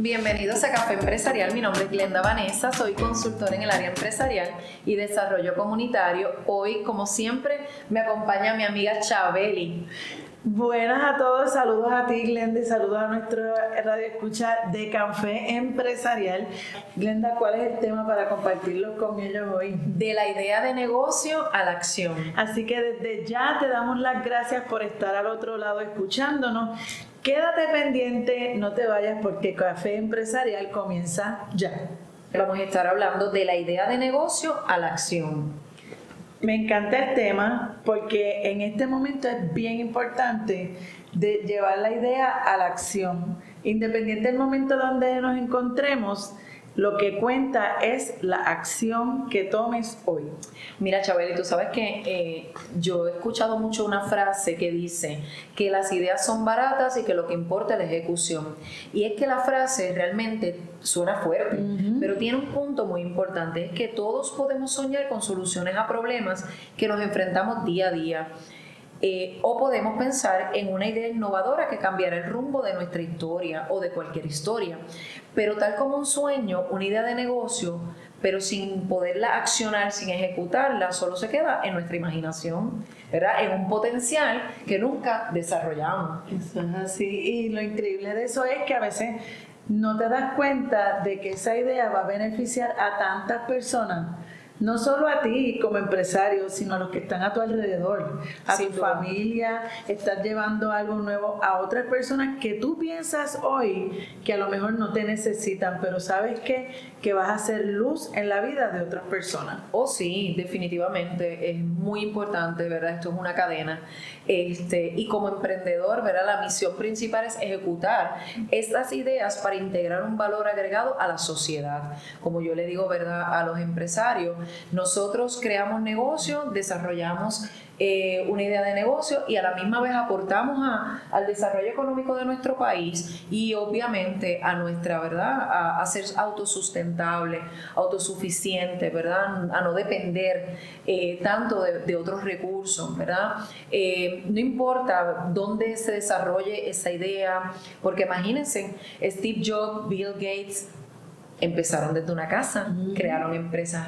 Bienvenidos a Café Empresarial. Mi nombre es Glenda Vanessa, soy consultora en el área empresarial y desarrollo comunitario. Hoy, como siempre, me acompaña mi amiga Chabeli. Buenas a todos, saludos a ti Glenda y saludos a nuestro radio escucha de Café Empresarial. Glenda, ¿cuál es el tema para compartirlo con ellos hoy? De la idea de negocio a la acción. Así que desde ya te damos las gracias por estar al otro lado escuchándonos. Quédate pendiente, no te vayas porque Café Empresarial comienza ya. Vamos a estar hablando de la idea de negocio a la acción. Me encanta el tema porque en este momento es bien importante de llevar la idea a la acción. Independiente del momento donde nos encontremos, lo que cuenta es la acción que tomes hoy. Mira, Chabeli, tú sabes que eh, yo he escuchado mucho una frase que dice que las ideas son baratas y que lo que importa es la ejecución. Y es que la frase realmente suena fuerte, pero tiene un punto muy importante, es que todos podemos soñar con soluciones a problemas que nos enfrentamos día a día. Eh, o podemos pensar en una idea innovadora que cambiará el rumbo de nuestra historia o de cualquier historia. Pero tal como un sueño, una idea de negocio, pero sin poderla accionar, sin ejecutarla, solo se queda en nuestra imaginación, ¿verdad? En un potencial que nunca desarrollamos. Eso es así. Y lo increíble de eso es que a veces no te das cuenta de que esa idea va a beneficiar a tantas personas no solo a ti como empresario, sino a los que están a tu alrededor, a tu familia, estás llevando algo nuevo a otras personas que tú piensas hoy que a lo mejor no te necesitan, pero sabes que, que vas a hacer luz en la vida de otras personas. Oh, sí, definitivamente, es muy importante, ¿verdad? Esto es una cadena. Este, y como emprendedor, ¿verdad? La misión principal es ejecutar estas ideas para integrar un valor agregado a la sociedad. Como yo le digo, ¿verdad? A los empresarios, nosotros creamos negocios, desarrollamos eh, una idea de negocio y a la misma vez aportamos al desarrollo económico de nuestro país y obviamente a nuestra, ¿verdad? A, ser autosustentable, autosuficiente, ¿verdad? A no depender eh, tanto de, otros recursos, ¿verdad? Eh, no importa dónde se desarrolle esa idea, porque imagínense, Steve Jobs, Bill Gates, empezaron desde una casa, crearon empresas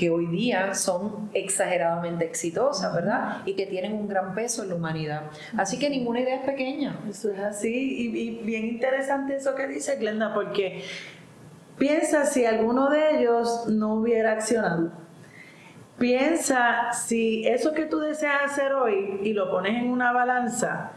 que hoy día son exageradamente exitosas, ¿verdad? Y que tienen un gran peso en la humanidad. Así que ninguna idea es pequeña. Eso es así. Y, bien interesante eso que dice Glenda, porque piensa si alguno de ellos no hubiera accionado. Piensa si eso que tú deseas hacer hoy y lo pones en una balanza,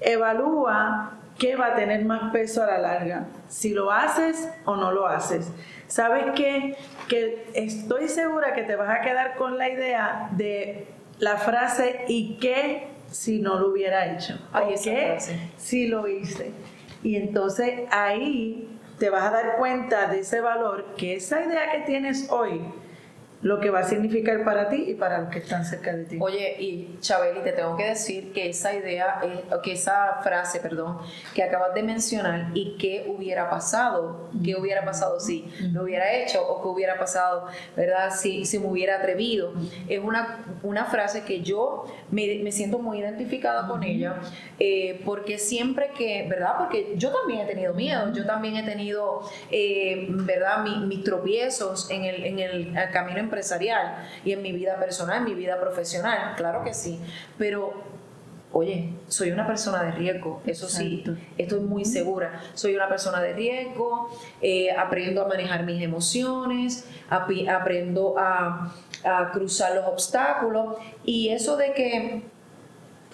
evalúa qué va a tener más peso a la larga, si lo haces o no lo haces. ¿Sabes qué? Que estoy segura que te vas a quedar con la idea de la frase ¿y qué si no lo hubiera hecho? Ay, qué si lo hice? Y entonces ahí te vas a dar cuenta de ese valor que esa idea que tienes hoy lo que va a significar para ti y para los que están cerca de ti. Oye, y Chabeli, te tengo que decir que esa idea, que esa frase, perdón, que acabas de mencionar y qué hubiera pasado, qué hubiera pasado si lo hubiera hecho o qué hubiera pasado, ¿verdad? Si, si me hubiera atrevido. Es una, una frase que yo me, me siento muy identificada con ella, eh, porque siempre que, ¿verdad? Porque yo también he tenido miedo, yo también he tenido, eh, ¿verdad? mis tropiezos en el, en el camino en empresarial y en mi vida personal, en mi vida profesional, claro que sí, pero oye, soy una persona de riesgo, eso sí, estoy muy segura. Soy una persona de riesgo, eh, aprendo a manejar mis emociones, aprendo a, a, cruzar los obstáculos y eso de que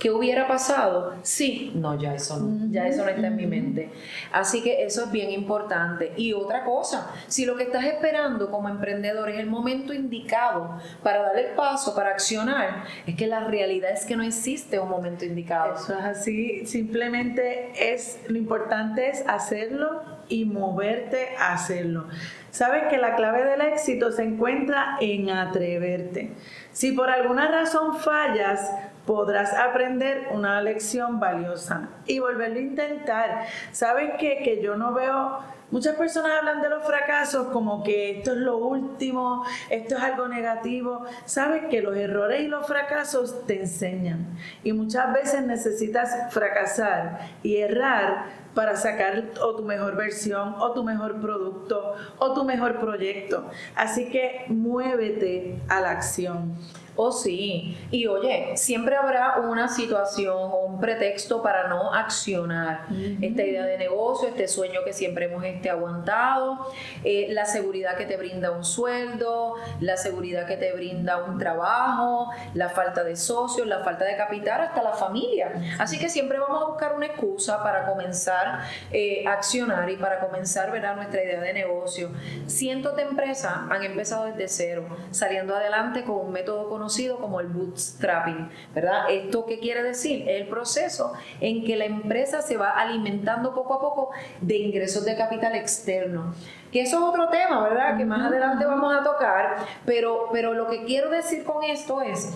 ¿Qué hubiera pasado? Sí, no, ya eso no, ya eso no está en mi mente. Así que eso es bien importante. Y otra cosa, si lo que estás esperando como emprendedor es el momento indicado para dar el paso, para accionar, es que la realidad es que no existe un momento indicado. Eso es así, simplemente es, lo importante es hacerlo y moverte a hacerlo. Sabes que la clave del éxito se encuentra en atreverte. Si por alguna razón fallas, podrás aprender una lección valiosa y volverlo a intentar. ¿Saben qué? Que yo no veo... Muchas personas hablan de los fracasos como que esto es lo último, esto es algo negativo. Sabes que los errores y los fracasos te enseñan. Y muchas veces necesitas fracasar y errar para sacar tu mejor versión o tu mejor producto o tu mejor proyecto. Así que muévete a la acción. Oh, sí. Y oye, siempre habrá una situación o un pretexto para no accionar esta idea de negocio, este sueño que siempre hemos este, aguantado, eh, la seguridad que te brinda un sueldo, la seguridad que te brinda un trabajo, la falta de socios, la falta de capital, hasta la familia. Así que siempre vamos a buscar una excusa para comenzar eh, a accionar y para comenzar ver nuestra idea de negocio. Cientos de empresas han empezado desde cero, saliendo adelante con un método conocido como el bootstrapping, ¿verdad? ¿Esto qué quiere decir? El proceso en que la empresa se va alimentando poco a poco de ingresos de capital externo. Que eso es otro tema, ¿verdad? Que más adelante vamos a tocar, pero, pero lo que quiero decir con esto es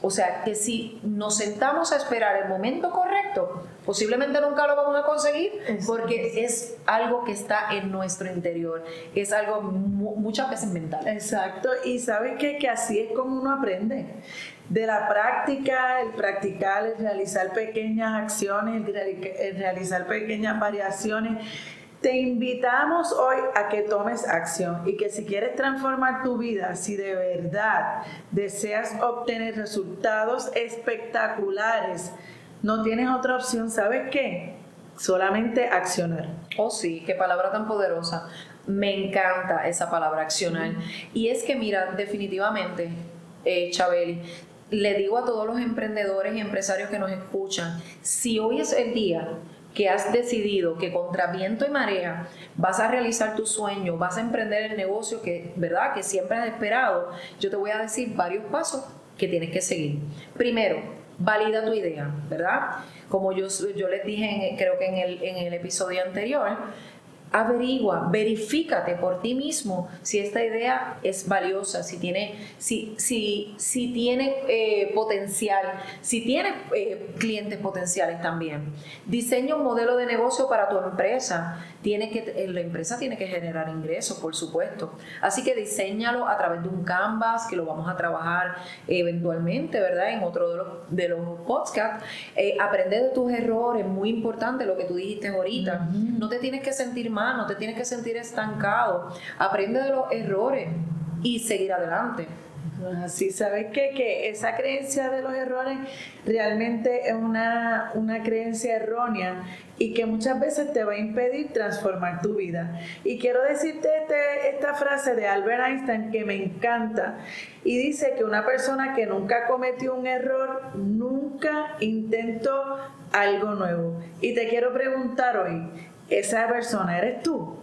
o sea, que si nos sentamos a esperar el momento correcto, posiblemente nunca lo vamos a conseguir porque es algo que está en nuestro interior, es algo muchas veces mental. Exacto, y sabes qué? que así es como uno aprende. De la práctica, el practicar, el realizar pequeñas acciones, el realizar pequeñas variaciones te invitamos hoy a que tomes acción y que si quieres transformar tu vida, si de verdad deseas obtener resultados espectaculares, no tienes otra opción, ¿sabes qué? Solamente accionar. Oh sí, qué palabra tan poderosa. Me encanta esa palabra accionar. Y es que mira, definitivamente, eh, Chabeli, le digo a todos los emprendedores y empresarios que nos escuchan, si hoy es el día que has decidido que contra viento y marea vas a realizar tu sueño, vas a emprender el negocio que, ¿verdad? que siempre has esperado, yo te voy a decir varios pasos que tienes que seguir. Primero, valida tu idea, ¿verdad? Como yo, yo les dije, creo que en el, en el episodio anterior, averigua, verifícate por ti mismo si esta idea es valiosa, si tiene, si, si, si tiene eh, potencial, si tiene eh, clientes potenciales también. Diseña un modelo de negocio para tu empresa. Tiene que, eh, la empresa tiene que generar ingresos, por supuesto. Así que diseñalo a través de un canvas que lo vamos a trabajar eventualmente, ¿verdad? En otro de los, de los podcasts. aprende de tus errores, muy importante lo que tú dijiste ahorita. No te tienes que sentir mal no te tienes que sentir estancado. Aprende de los errores y seguir adelante. Así, ¿sabes qué? Que esa creencia de los errores realmente es una, una creencia errónea y que muchas veces te va a impedir transformar tu vida. Y quiero decirte este, esta frase de Albert Einstein que me encanta y dice que una persona que nunca cometió un error nunca intentó algo nuevo. Y te quiero preguntar hoy, esa persona eres tú.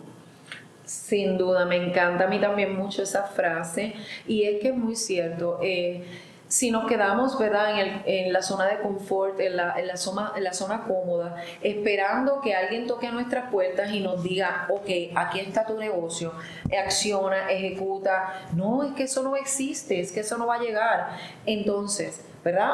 Sin duda, me encanta a mí también mucho esa frase y es que es muy cierto. Eh, si nos quedamos ¿verdad? En, el, en, la zona de confort, en la, en, la zona, en la zona cómoda, esperando que alguien toque a nuestras puertas y nos diga, ok, aquí está tu negocio, acciona, ejecuta. No, es que eso no existe, es que eso no va a llegar. Entonces,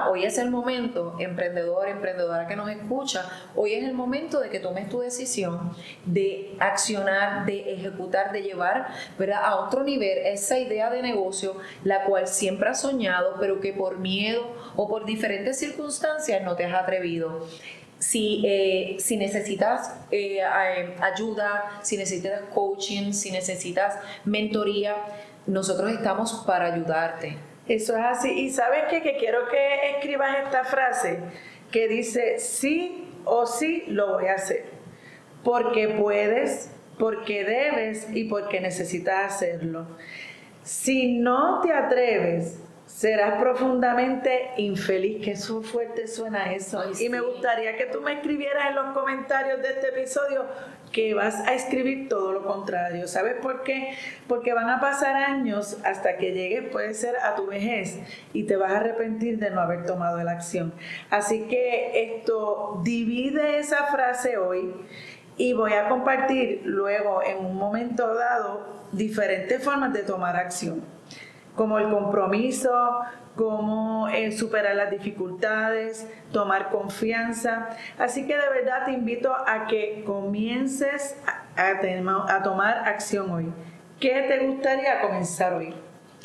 Hoy es el momento, emprendedor, emprendedora que nos escucha, hoy es el momento de que tomes tu decisión de accionar, de ejecutar, de llevar, ¿verdad? A otro nivel esa idea de negocio, la cual siempre has soñado, pero que por miedo o por diferentes circunstancias no te has atrevido. Si, eh, si, necesitas eh, ayuda, si necesitas coaching, si necesitas mentoría, nosotros estamos para ayudarte. Eso es así. Y sabes qué? que quiero que escribas esta frase que dice, sí o sí lo voy a hacer. Porque puedes, porque debes y porque necesitas hacerlo. Si no te atreves, serás profundamente infeliz. Qué fuerte suena eso. y me gustaría que tú me escribieras en los comentarios de este episodio que vas a escribir todo lo contrario. ¿Sabes por qué? Porque van a pasar años hasta que llegues, puede ser a tu vejez, y te vas a arrepentir de no haber tomado la acción. Así que esto divide esa frase hoy y voy a compartir luego en un momento dado diferentes formas de tomar acción como el compromiso, cómo eh, superar las dificultades, tomar confianza. Así que de verdad te invito a que comiences a, a tomar acción hoy. ¿Qué te gustaría comenzar hoy?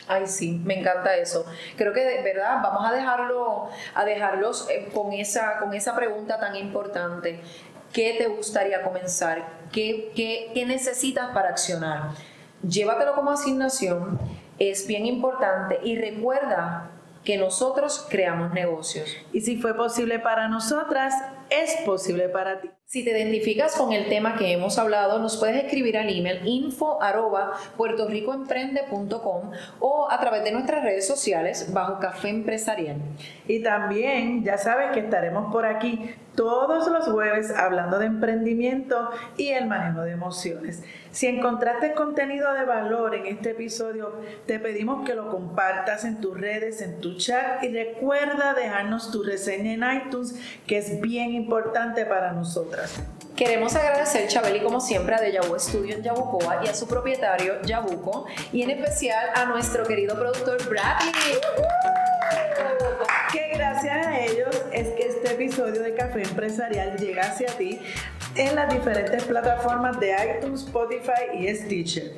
Ay, sí, me encanta eso. Creo que de verdad vamos a dejarlo, a dejarlos eh, con esa, con esa pregunta tan importante. qué te gustaría comenzar, qué, qué, qué necesitas para accionar. Llévatelo como asignación, es bien importante y recuerda que nosotros creamos negocios. Y si fue posible para nosotras, es posible para ti. Si te identificas con el tema que hemos hablado, nos puedes escribir al email info arroba puertorricoemprende.com o a través de nuestras redes sociales bajo Café Empresarial. Y también ya sabes que estaremos por aquí todos los jueves hablando de emprendimiento y el manejo de emociones. Si encontraste contenido de valor en este episodio, te pedimos que lo compartas en tus redes, en tu chat y recuerda dejarnos tu reseña en iTunes, que es bien importante para nosotras. Queremos agradecer, Chabeli, como siempre, a Dejavu Studio en Yabucoa y a su propietario, Yabuco, y en especial a nuestro querido productor, Bradley. Que gracias a ellos es que este episodio de Café Empresarial llega hacia ti en las diferentes plataformas de iTunes, Spotify y Stitcher.